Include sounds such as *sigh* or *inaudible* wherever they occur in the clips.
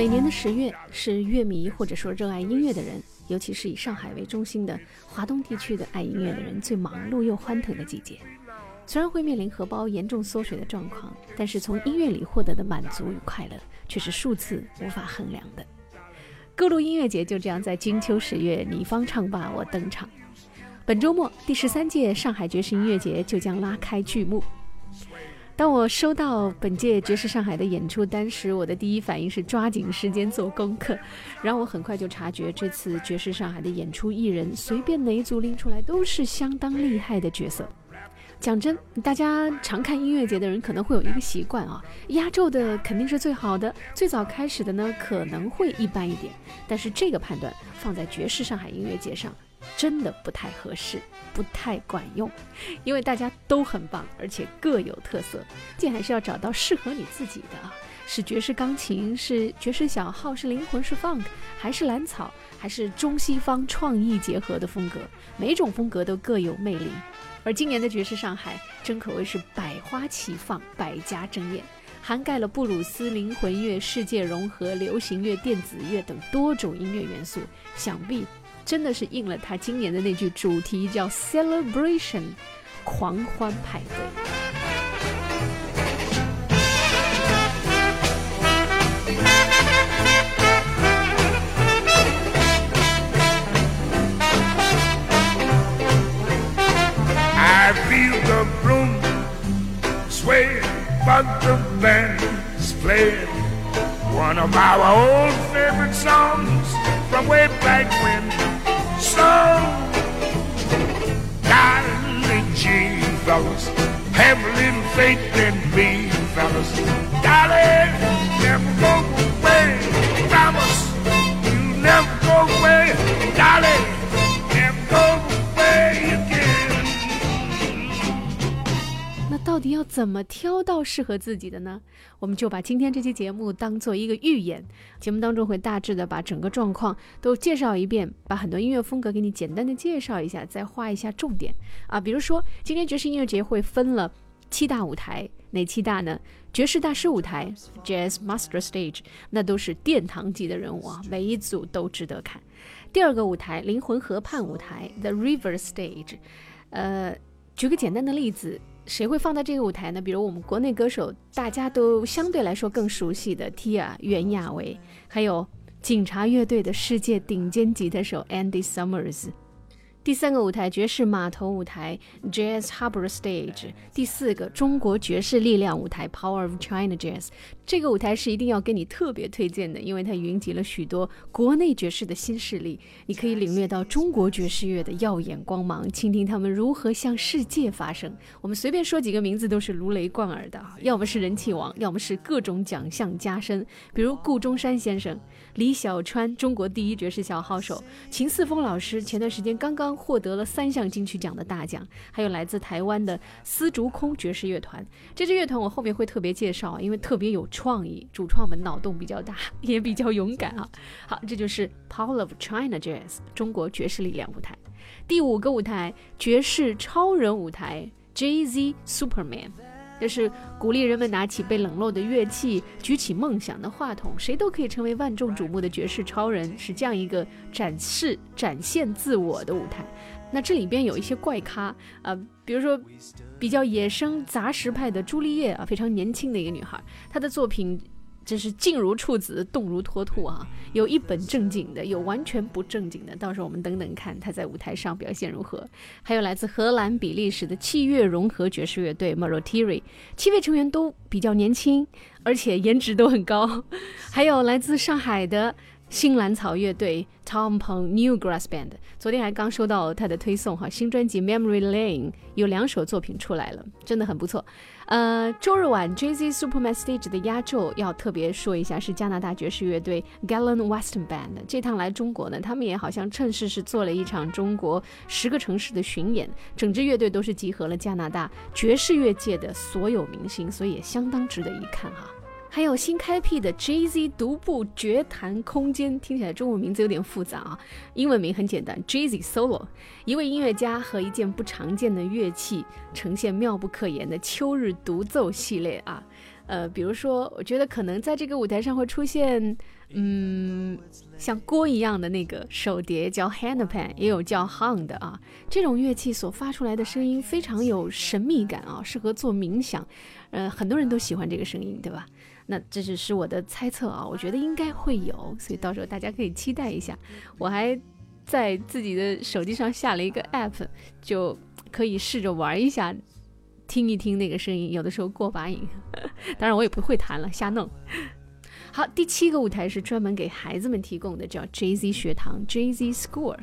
每年的十月是乐迷或者说热爱音乐的人，尤其是以上海为中心的华东地区的爱音乐的人最忙碌又欢腾的季节。虽然会面临荷包严重缩水的状况，但是从音乐里获得的满足与快乐却是数次无法衡量的。各路音乐节就这样在金秋十月，你方唱罢我登场。本周末，第十三届上海爵士音乐节就将拉开序幕。当我收到本届爵士上海的演出单时，我的第一反应是抓紧时间做功课。然后我很快就察觉，这次爵士上海的演出艺人，随便哪一组拎出来都是相当厉害的角色。讲真，大家常看音乐节的人可能会有一个习惯啊，压轴的肯定是最好的，最早开始的呢可能会一般一点。但是这个判断放在爵士上海音乐节上，真的不太合适，不太管用，因为大家都很棒，而且各有特色，这还是要找到适合你自己的啊。是爵士钢琴，是爵士小号，是灵魂，是 funk，还是蓝草，还是中西方创意结合的风格？每种风格都各有魅力。而今年的爵士上海，真可谓是百花齐放，百家争艳，涵盖了布鲁斯、灵魂乐、世界融合、流行乐、电子乐等多种音乐元素，想必真的是应了他今年的那句主题，叫 Celebration，狂欢派对。I feel the room sway, but the band's playing one of our old favorite songs from way back when. So, darling G, fellas, have a little faith in me, fellas. Darling, never go away. Promise you never go away, darling. 到底要怎么挑到适合自己的呢？我们就把今天这期节目当做一个预演，节目当中会大致的把整个状况都介绍一遍，把很多音乐风格给你简单的介绍一下，再画一下重点啊。比如说，今天爵士音乐节会分了七大舞台，哪七大呢？爵士大师舞台 （Jazz Master Stage） 那都是殿堂级的人物啊，每一组都值得看。第二个舞台，灵魂河畔舞台 （The River Stage），呃，举个简单的例子。谁会放在这个舞台呢？比如我们国内歌手，大家都相对来说更熟悉的 Tia 袁娅维，还有警察乐队的世界顶尖吉他手 Andy Summers。第三个舞台，爵士码头舞台 Jazz Harbor Stage。第四个，中国爵士力量舞台 Power of China Jazz。这个舞台是一定要给你特别推荐的，因为它云集了许多国内爵士的新势力，你可以领略到中国爵士乐的耀眼光芒，倾听他们如何向世界发声。我们随便说几个名字都是如雷贯耳的，要么是人气王，要么是各种奖项加身，比如顾中山先生、李小川，中国第一爵士小号手；秦四峰老师，前段时间刚刚获得了三项金曲奖的大奖；还有来自台湾的丝竹空爵士乐团。这支乐团我后面会特别介绍，因为特别有创意，主创们脑洞比较大，*laughs* 也比较勇敢啊。好，这就是 Power of China Jazz 中国爵士力量舞台。第五个舞台，爵士超人舞台 Jay Z Superman。这是鼓励人们拿起被冷落的乐器，举起梦想的话筒，谁都可以成为万众瞩目的绝世超人，是这样一个展示、展现自我的舞台。那这里边有一些怪咖啊，比如说比较野生杂食派的朱丽叶啊，非常年轻的一个女孩，她的作品。真是静如处子，动如脱兔啊！有一本正经的，有完全不正经的。到时候我们等等看他在舞台上表现如何。还有来自荷兰、比利时的器乐融合爵士乐队 Marotiri，七位成员都比较年轻，而且颜值都很高。还有来自上海的。新兰草乐队 Tom Pong New Grass Band，昨天还刚收到他的推送哈，新专辑 Memory Lane 有两首作品出来了，真的很不错。呃，周日晚 Jay Z Superman Stage 的压轴要特别说一下，是加拿大爵士乐队 Gallon Western Band。这趟来中国呢，他们也好像趁势是做了一场中国十个城市的巡演，整支乐队都是集合了加拿大爵士乐界的所有明星，所以也相当值得一看哈。还有新开辟的 Jay Z 独步绝弹空间，听起来中文名字有点复杂啊，英文名很简单，Jay Z Solo。一位音乐家和一件不常见的乐器，呈现妙不可言的秋日独奏系列啊。呃，比如说，我觉得可能在这个舞台上会出现，嗯，像锅一样的那个手碟，叫 handpan，也有叫 hum 的啊。这种乐器所发出来的声音非常有神秘感啊，适合做冥想。呃，很多人都喜欢这个声音，对吧？那这只是我的猜测啊，我觉得应该会有，所以到时候大家可以期待一下。我还在自己的手机上下了一个 app，就可以试着玩一下。听一听那个声音，有的时候过把瘾。*laughs* 当然我也不会弹了，瞎弄。好，第七个舞台是专门给孩子们提供的，叫 Jay Z 学堂 Jay Z School。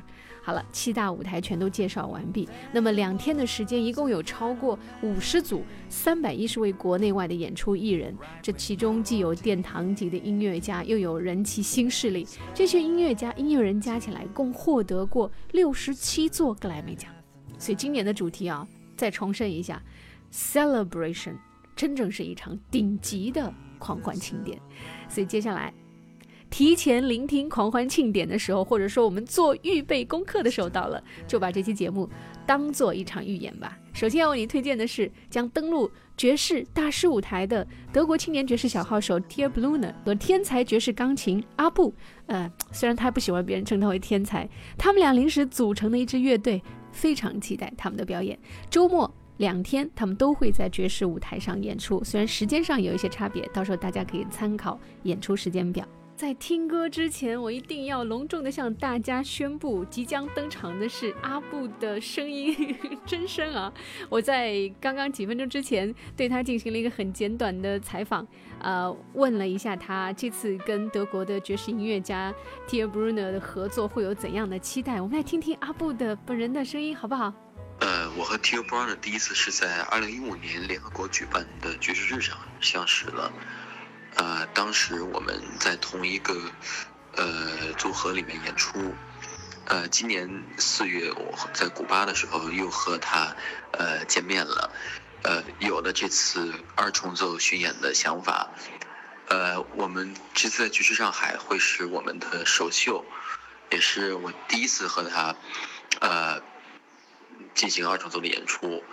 好了，七大舞台全都介绍完毕。那么两天的时间，一共有超过五十组、三百一十位国内外的演出艺人。这其中既有殿堂级的音乐家，又有人气新势力。这些音乐家、音乐人加起来，共获得过六十七座格莱美奖。所以今年的主题啊，再重申一下。Celebration，真正是一场顶级的狂欢庆典，所以接下来提前聆听狂欢庆典的时候，或者说我们做预备功课的时候到了，就把这期节目当做一场预演吧。首先要为你推荐的是将登陆爵士大师舞台的德国青年爵士小号手 Tia Bluner 和天才爵士钢琴阿布，呃，虽然他不喜欢别人称他为天才，他们俩临时组成的一支乐队，非常期待他们的表演。周末。两天，他们都会在爵士舞台上演出，虽然时间上有一些差别，到时候大家可以参考演出时间表。在听歌之前，我一定要隆重的向大家宣布，即将登场的是阿布的声音 *laughs* 真声啊！我在刚刚几分钟之前对他进行了一个很简短的采访，呃，问了一下他这次跟德国的爵士音乐家 Tia Brunner 的合作会有怎样的期待。我们来听听阿布的本人的声音，好不好？呃，我和 Tilbrunner 第一次是在二零一五年联合国举办的爵士日上相识了。呃，当时我们在同一个呃组合里面演出。呃，今年四月我在古巴的时候又和他呃见面了，呃，有了这次二重奏巡演的想法。呃，我们这次在爵士上海会是我们的首秀，也是我第一次和他呃。进行二重奏的演出，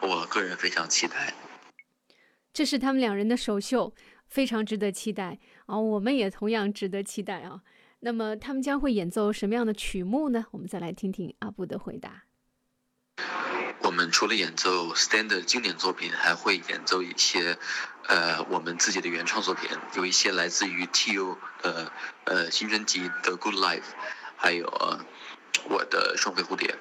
我个人非常期待。这是他们两人的首秀，非常值得期待啊！我们也同样值得期待啊！那么他们将会演奏什么样的曲目呢？我们再来听听阿布的回答。我们除了演奏 standard 经典作品，还会演奏一些呃我们自己的原创作品，有一些来自于 T.O. 的呃新专辑的 Good Life，还有我的双飞蝴蝶。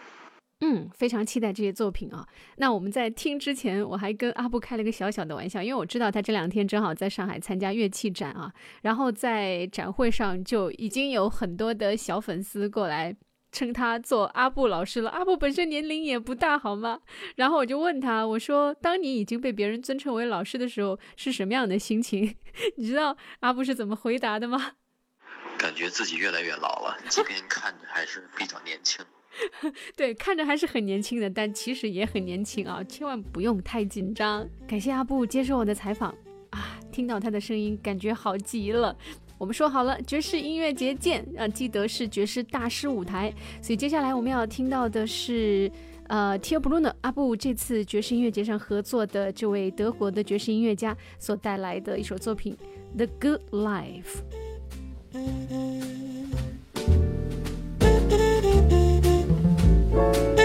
嗯，非常期待这些作品啊。那我们在听之前，我还跟阿布开了个小小的玩笑，因为我知道他这两天正好在上海参加乐器展啊。然后在展会上就已经有很多的小粉丝过来称他做阿布老师了。阿布本身年龄也不大，好吗？然后我就问他，我说：“当你已经被别人尊称为老师的时候，是什么样的心情？” *laughs* 你知道阿布是怎么回答的吗？感觉自己越来越老了，即便看着还是比较年轻。*laughs* 对，看着还是很年轻的，但其实也很年轻啊，千万不用太紧张。感谢阿布接受我的采访啊，听到他的声音，感觉好极了。我们说好了，爵士音乐节见啊，记得是爵士大师舞台。所以接下来我们要听到的是，呃，Tia Bruner 阿布这次爵士音乐节上合作的这位德国的爵士音乐家所带来的一首作品《The Good Life》。Bye.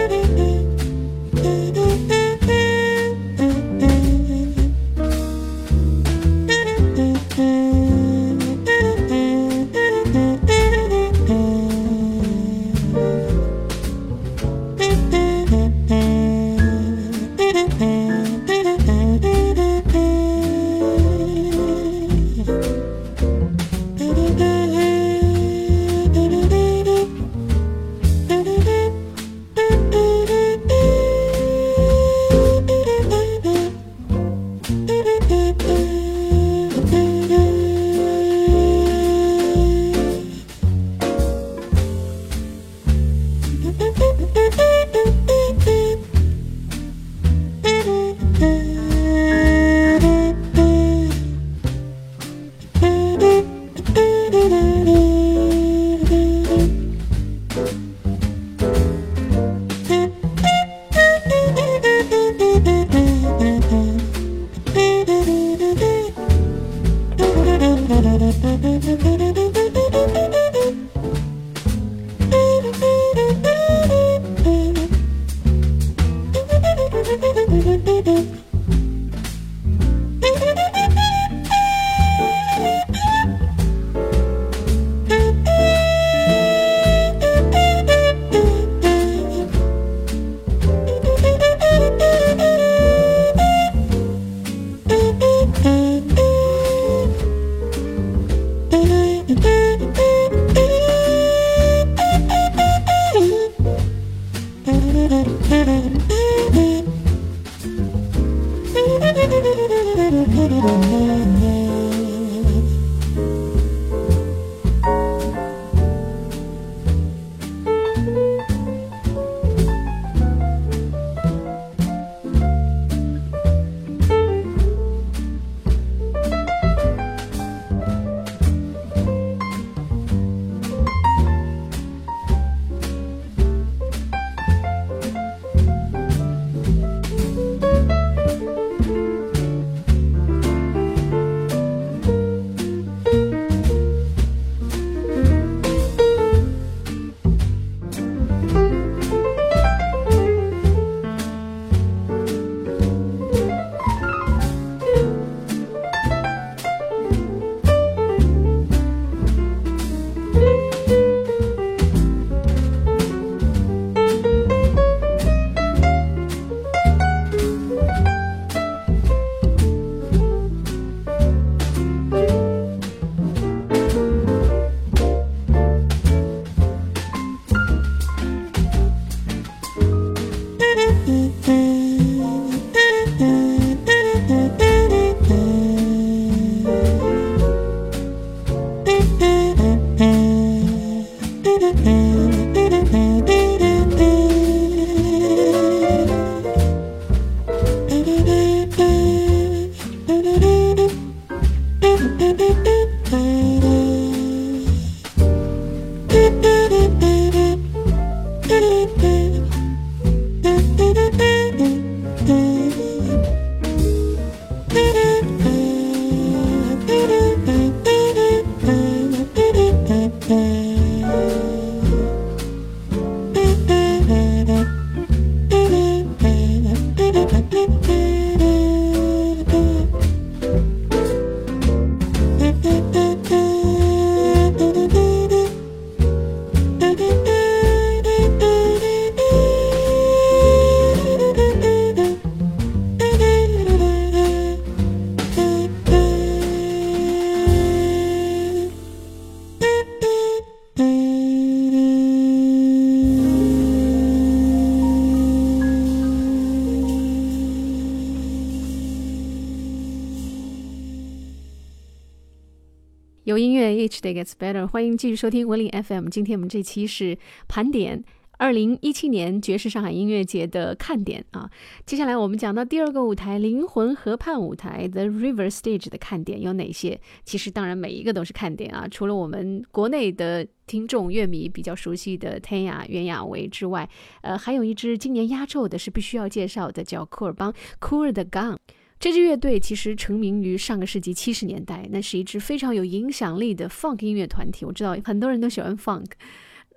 有音乐，Each day gets better。欢迎继续收听文林 FM。今天我们这期是盘点二零一七年爵士上海音乐节的看点啊。接下来我们讲到第二个舞台——灵魂河畔舞台 The River Stage 的看点有哪些？其实当然每一个都是看点啊。除了我们国内的听众乐迷比较熟悉的天雅袁娅维之外，呃，还有一支今年压轴的是必须要介绍的，叫库尔邦 Cool the Gun。这支乐队其实成名于上个世纪七十年代，那是一支非常有影响力的 funk 音乐团体。我知道很多人都喜欢 funk。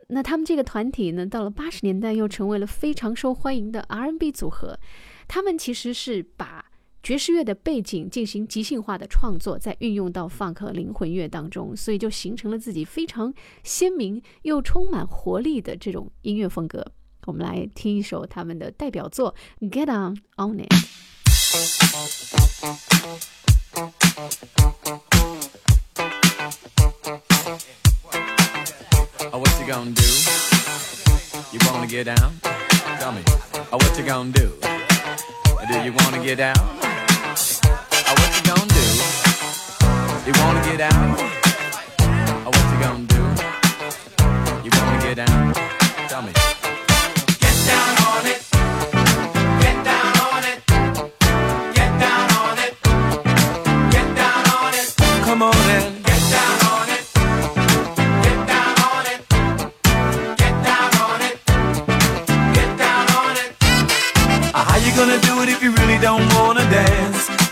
那他们这个团体呢，到了八十年代又成为了非常受欢迎的 R&B 组合。他们其实是把爵士乐的背景进行即兴化的创作，再运用到 funk 灵魂乐当中，所以就形成了自己非常鲜明又充满活力的这种音乐风格。我们来听一首他们的代表作《Get On On It》。Oh, what you gonna do? You wanna get down? Tell me. Oh, what you gonna do? Do you wanna get down? Oh, what you gonna do? You wanna get out? Oh, what you gonna do? You wanna get down? Tell me.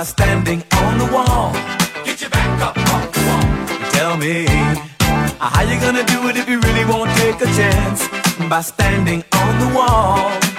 By standing on the wall. Get your back up off the wall. Tell me. How you gonna do it if you really won't take a chance? By standing on the wall.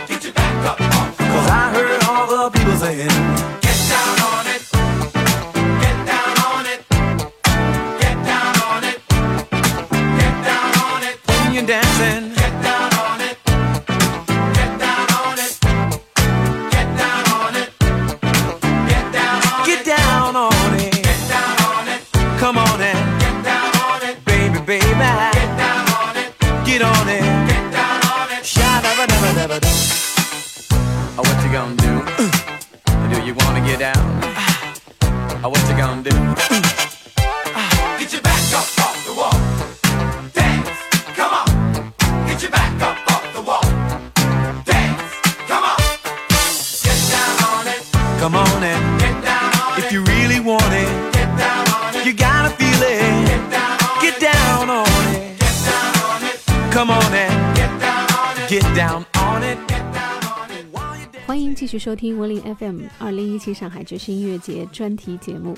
收听文林 FM 二零一七上海爵士音乐节专题节目。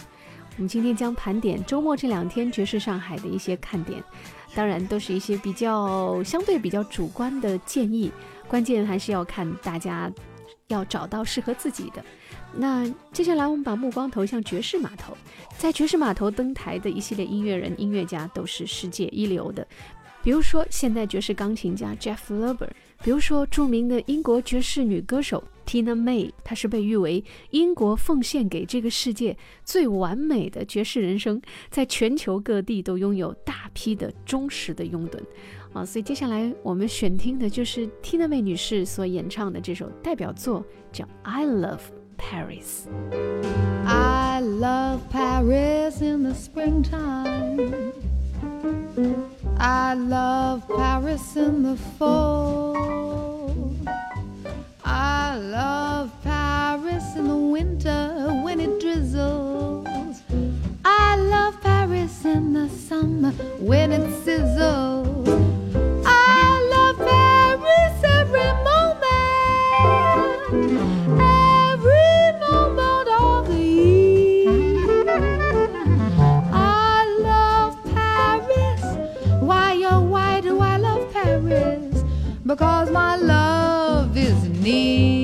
我们今天将盘点周末这两天爵士上海的一些看点，当然都是一些比较相对比较主观的建议，关键还是要看大家要找到适合自己的。那接下来我们把目光投向爵士码头，在爵士码头登台的一系列音乐人、音乐家都是世界一流的，比如说现代爵士钢琴家 Jeff Lorber，比如说著名的英国爵士女歌手 Tina May，她是被誉为英国奉献给这个世界最完美的爵士人生，在全球各地都拥有大批的忠实的拥趸。啊，所以接下来我们选听的就是 Tina May 女士所演唱的这首代表作，叫《I Love Paris》。I Paris in the springtime. I love Paris in the fall. I love Paris in the winter when it drizzles. I love Paris in the summer when it sizzles. I love Paris every moment, every moment of the year. I love Paris. Why, oh, why do I love Paris? Because my love is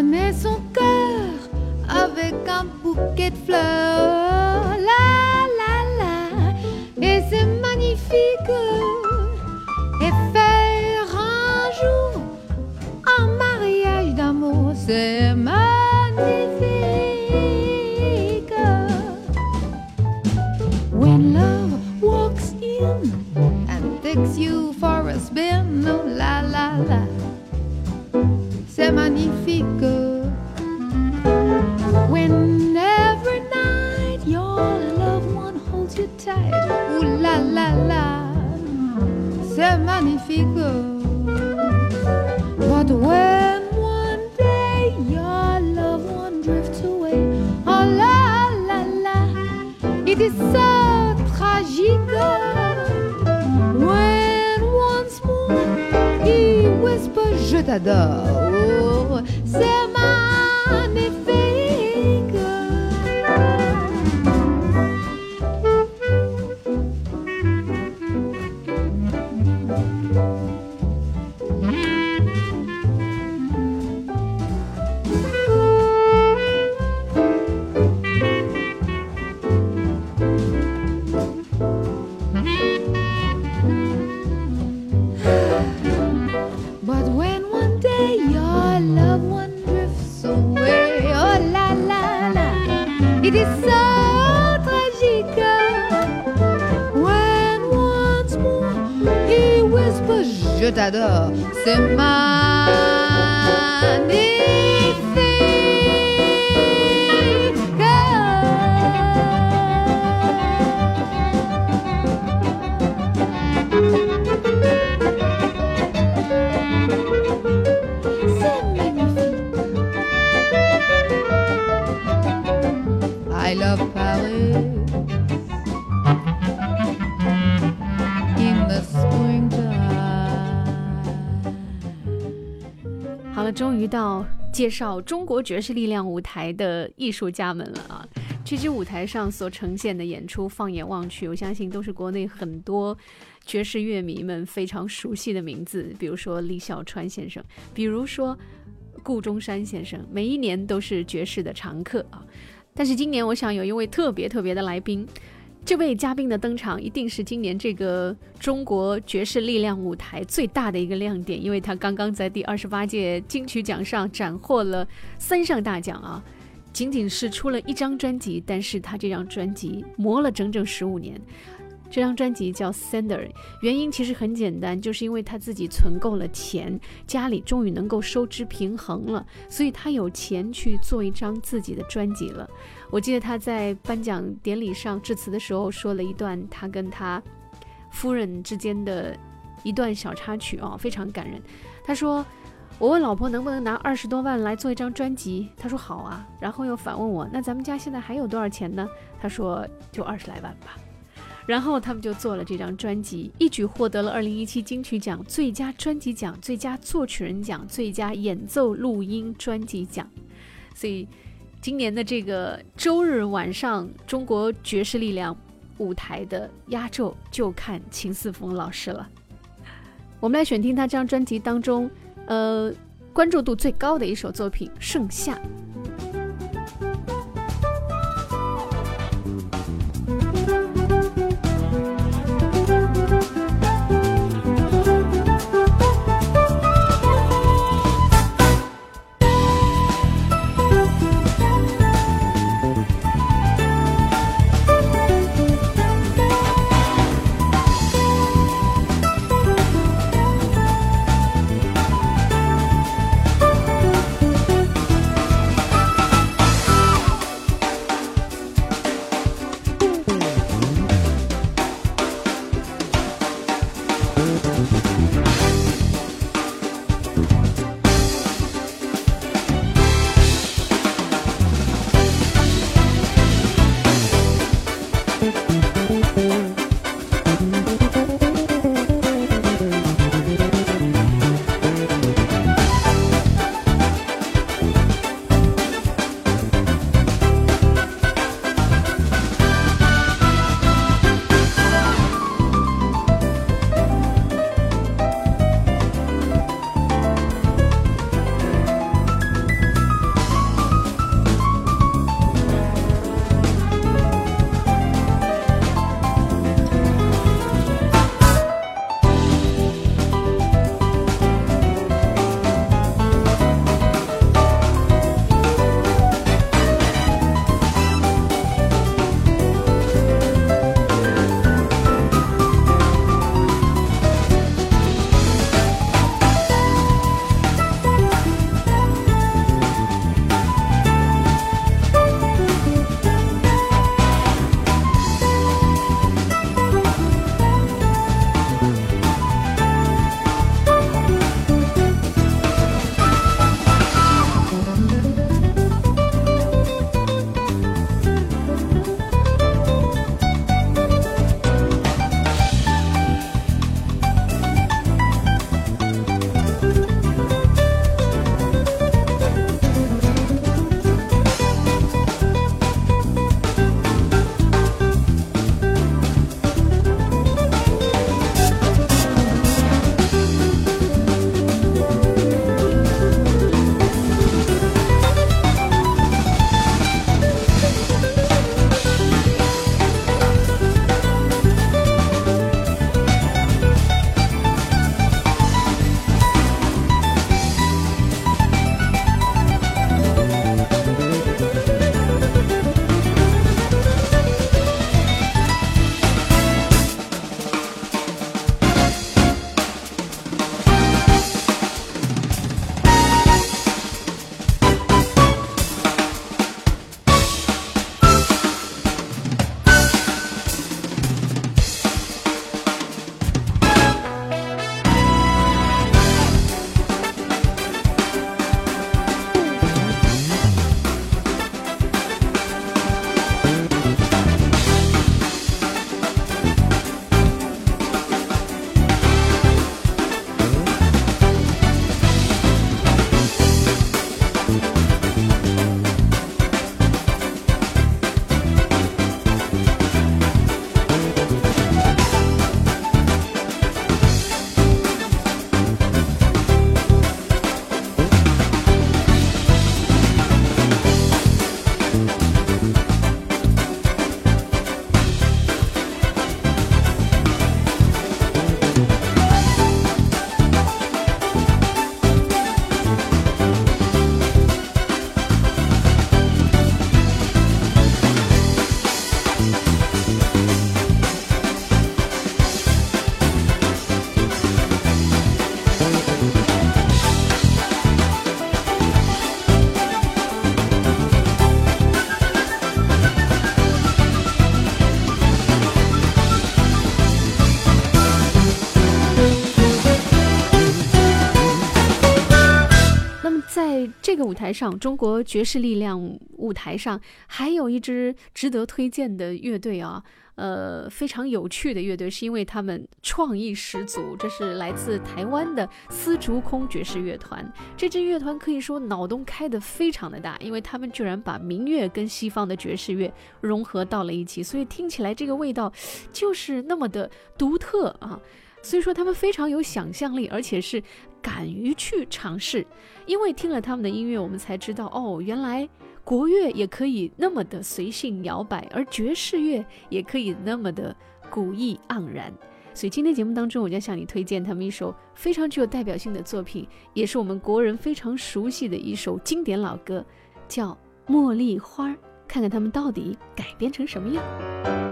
Son cœur avec un bouquet de fleurs. La la la, et c'est magnifique. Et faire un jour un mariage d'amour, 的介绍中国爵士力量舞台的艺术家们了啊！这支舞台上所呈现的演出，放眼望去，我相信都是国内很多爵士乐迷们非常熟悉的名字，比如说李小川先生，比如说顾中山先生，每一年都是爵士的常客啊。但是今年，我想有一位特别特别的来宾，这位嘉宾的登场一定是今年这个中国爵士力量舞台最大的一个亮点，因为他刚刚在第二十八届金曲奖上斩获了三项大奖啊！仅仅是出了一张专辑，但是他这张专辑磨了整整十五年。这张专辑叫《Sender》，原因其实很简单，就是因为他自己存够了钱，家里终于能够收支平衡了，所以他有钱去做一张自己的专辑了。我记得他在颁奖典礼上致辞的时候说了一段他跟他夫人之间的一段小插曲啊、非常感人。他说。我问老婆能不能拿二十多万来做一张专辑，她说好啊，然后又反问我，那咱们家现在还有多少钱呢？他说就二十来万吧。然后他们就做了这张专辑，一举获得了二零一七金曲奖最佳专辑奖、最佳作曲人奖、最佳演奏录音专辑奖。所以今年的这个周日晚上，中国爵士力量舞台的压轴就看秦四峰老师了。我们来选听他这张专辑当中。呃，关注度最高的一首作品《盛夏》。舞台上，中国爵士力量舞台上，还有一支值得推荐的乐队啊。呃，非常有趣的乐队，是因为他们创意十足。这是来自台湾的丝竹空爵士乐团。这支乐团可以说脑洞开得非常的大，因为他们居然把民乐跟西方的爵士乐融合到了一起，所以听起来这个味道就是那么的独特啊。所以说他们非常有想象力，而且是敢于去尝试。因为听了他们的音乐，我们才知道哦，原来。国乐也可以那么的随性摇摆，而爵士乐也可以那么的古意盎然。所以今天节目当中，我将向你推荐他们一首非常具有代表性的作品，也是我们国人非常熟悉的一首经典老歌，叫《茉莉花》。看看他们到底改编成什么样。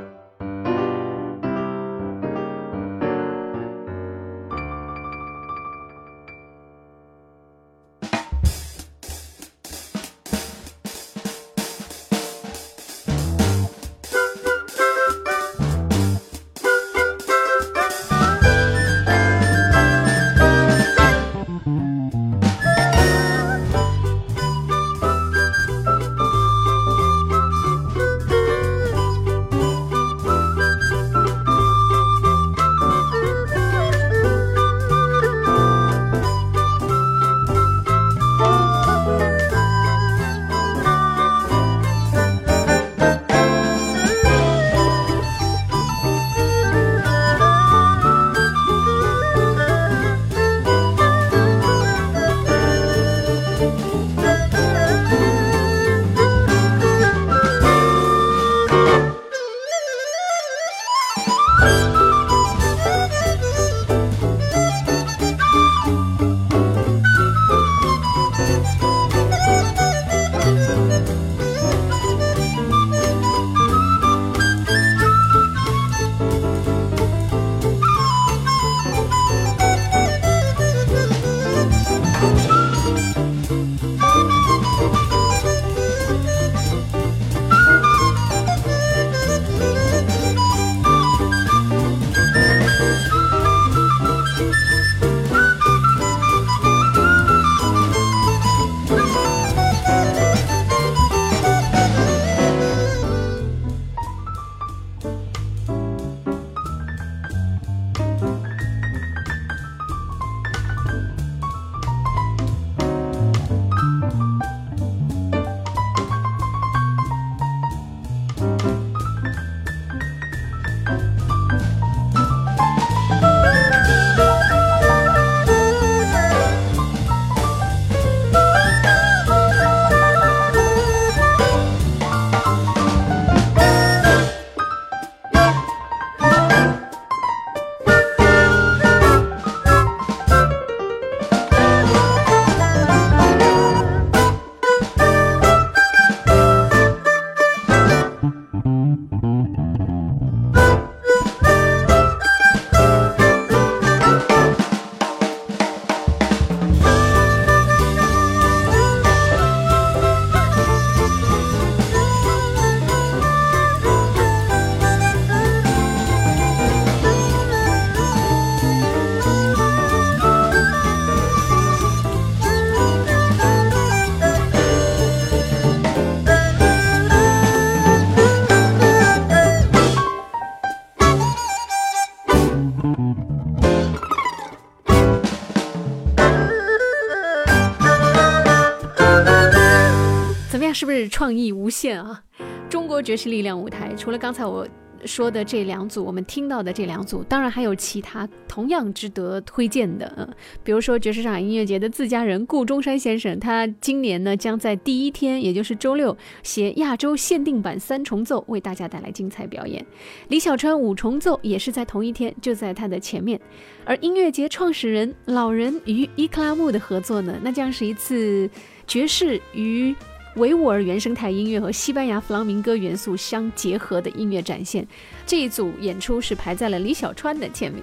是不是创意无限啊？中国爵士力量舞台，除了刚才我说的这两组，我们听到的这两组，当然还有其他同样值得推荐的。嗯，比如说爵士上海音乐节的自家人顾中山先生，他今年呢将在第一天，也就是周六，携亚洲限定版三重奏为大家带来精彩表演。李小川五重奏也是在同一天，就在他的前面。而音乐节创始人老人与伊克拉木的合作呢，那将是一次爵士与。维吾尔原生态音乐和西班牙弗朗明哥元素相结合的音乐展现，这一组演出是排在了李小川的前面。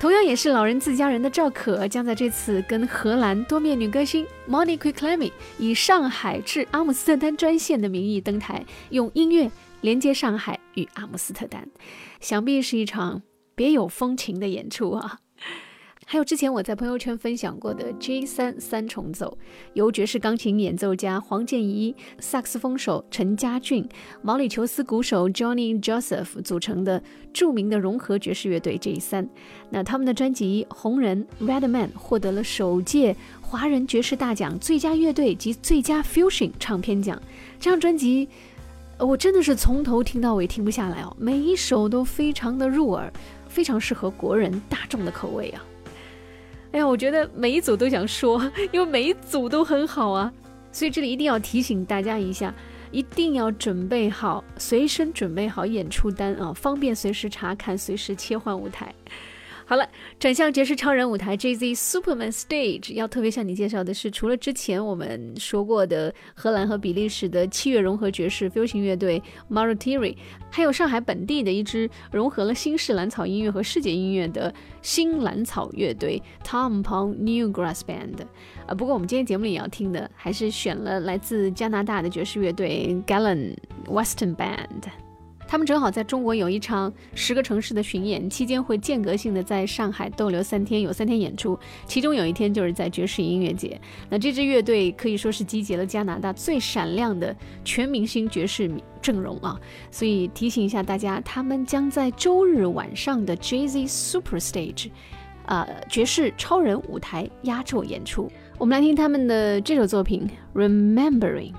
同样也是老人自家人的赵可将在这次跟荷兰多面女歌星 Monique c l a m y 以上海至阿姆斯特丹专线的名义登台，用音乐连接上海与阿姆斯特丹，想必是一场别有风情的演出啊！还有之前我在朋友圈分享过的 J 三三重奏，由爵士钢琴演奏家黄建怡、萨克斯风手陈家俊、毛里求斯鼓手 Johnny Joseph 组成的著名的融合爵士乐队 J 三。那他们的专辑《红人》（Redman） 获得了首届华人爵士大奖最佳乐队及最佳 Fusion 唱片奖。这张专辑，我真的是从头听到尾停不下来哦，每一首都非常的入耳，非常适合国人大众的口味啊。哎呀，我觉得每一组都想说，*laughs* 因为每一组都很好啊，所以这里一定要提醒大家一下，一定要准备好，随身准备好演出单啊，方便随时查看，随时切换舞台。好了，转向爵士超人舞台 JZ Superman Stage，要特别向你介绍的是，除了之前我们说过的荷兰和比利时的七月融合爵士 fusion 乐队 Maratiri，还有上海本地的一支融合了新式蓝草音乐和世界音乐的新蓝草乐队 Tom Pong Newgrass Band。啊，不过我们今天节目里要听的还是选了来自加拿大的爵士乐队 Gallon Western Band。他们正好在中国有一场十个城市的巡演，期间会间隔性的在上海逗留三天，有三天演出，其中有一天就是在爵士音乐节。那这支乐队可以说是集结了加拿大最闪亮的全明星爵士阵容啊，所以提醒一下大家，他们将在周日晚上的 Jay Z Super Stage，呃，爵士超人舞台压轴演出。我们来听他们的这首作品《》。Remembering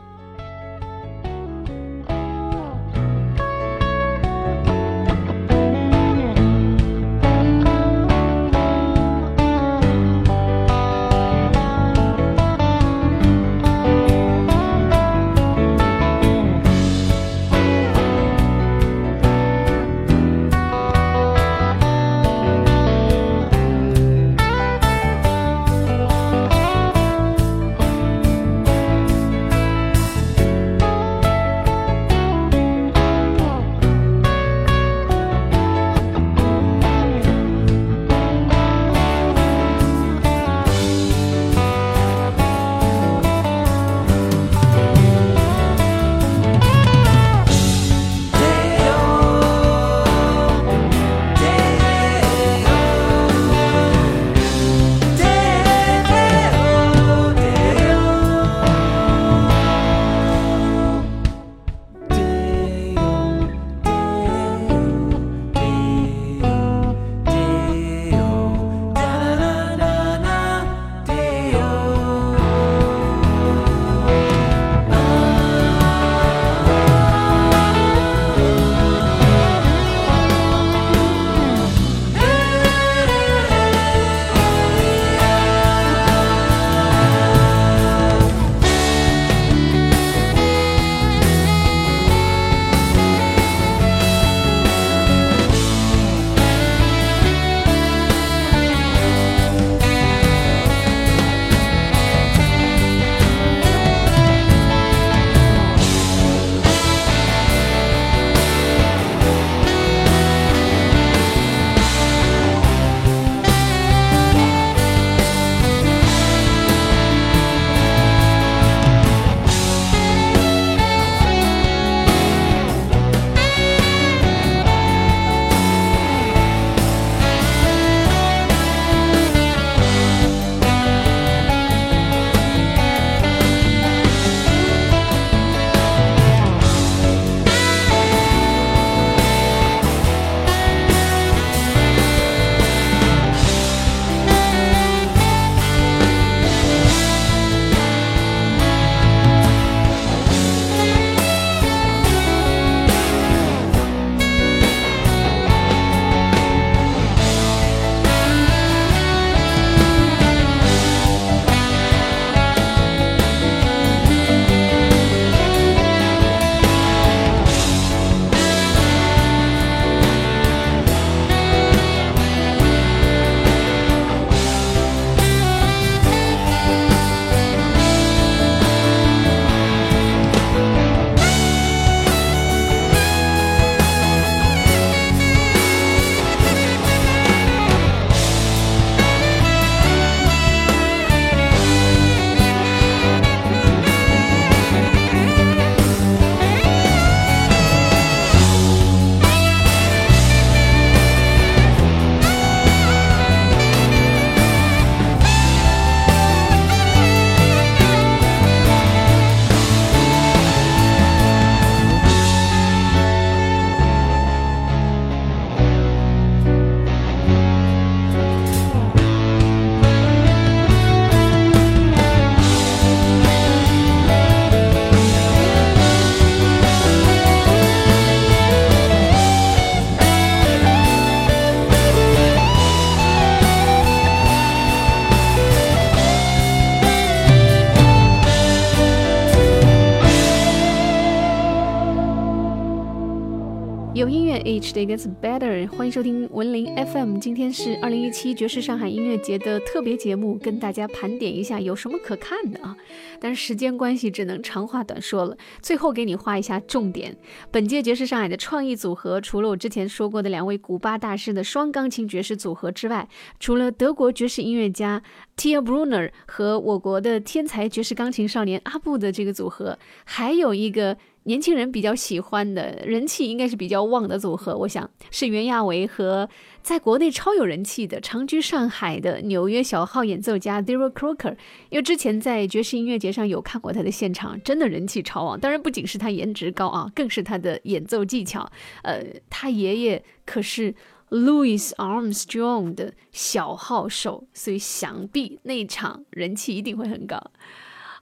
Each day gets better。欢迎收听文林 FM，今天是二零一七爵士上海音乐节的特别节目，跟大家盘点一下有什么可看的啊。但是时间关系，只能长话短说了。最后给你画一下重点：本届爵士上海的创意组合，除了我之前说过的两位古巴大师的双钢琴爵士组合之外，除了德国爵士音乐家 Tia Brunner 和我国的天才爵士钢琴少年阿布的这个组合，还有一个。年轻人比较喜欢的人气应该是比较旺的组合，我想是袁娅维和在国内超有人气的长居上海的纽约小号演奏家 Daryl Crocker。因为之前在爵士音乐节上有看过他的现场，真的人气超旺。当然不仅是他颜值高啊，更是他的演奏技巧。呃，他爷爷可是 Louis Armstrong 的小号手，所以想必那场人气一定会很高。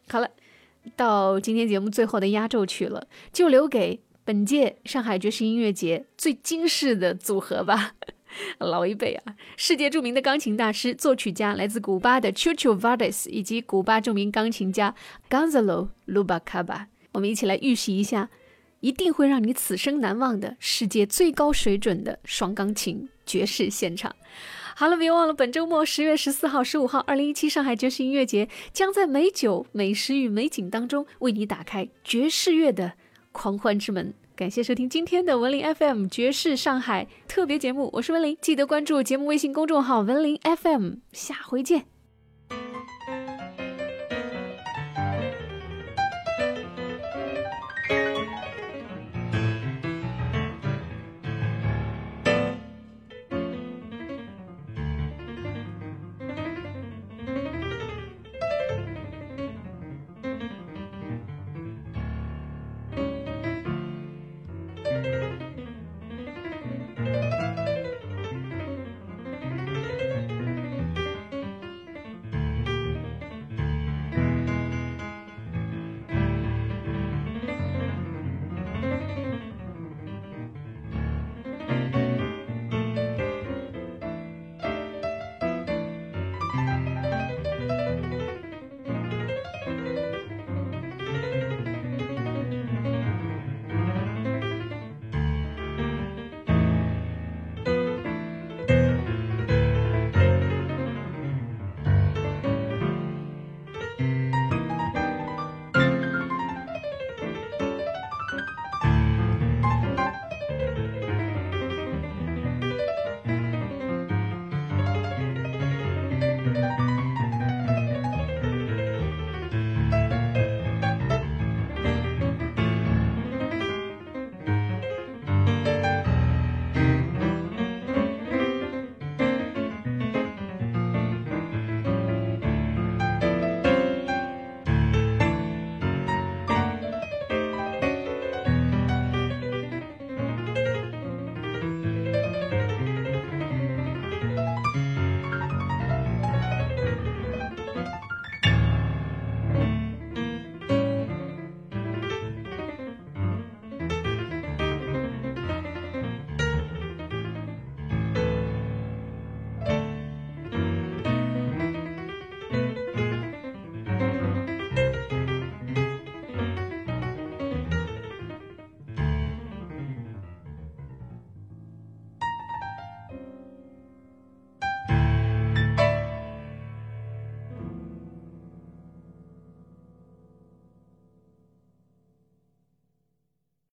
好了。到今天节目最后的压轴曲了，就留给本届上海爵士音乐节最惊世的组合吧。*laughs* 老一辈啊，世界著名的钢琴大师、作曲家，来自古巴的 Chucho Valdés，以及古巴著名钢琴家 Gonzalo Lubacaba，我们一起来预习一下，一定会让你此生难忘的世界最高水准的双钢琴爵士现场。好了，别忘了本周末十月十四号、十五号，二零一七上海爵士音乐节将在美酒、美食与美景当中为你打开爵士乐的狂欢之门。感谢收听今天的文林 FM 爵士上海特别节目，我是文林，记得关注节目微信公众号文林 FM，下回见。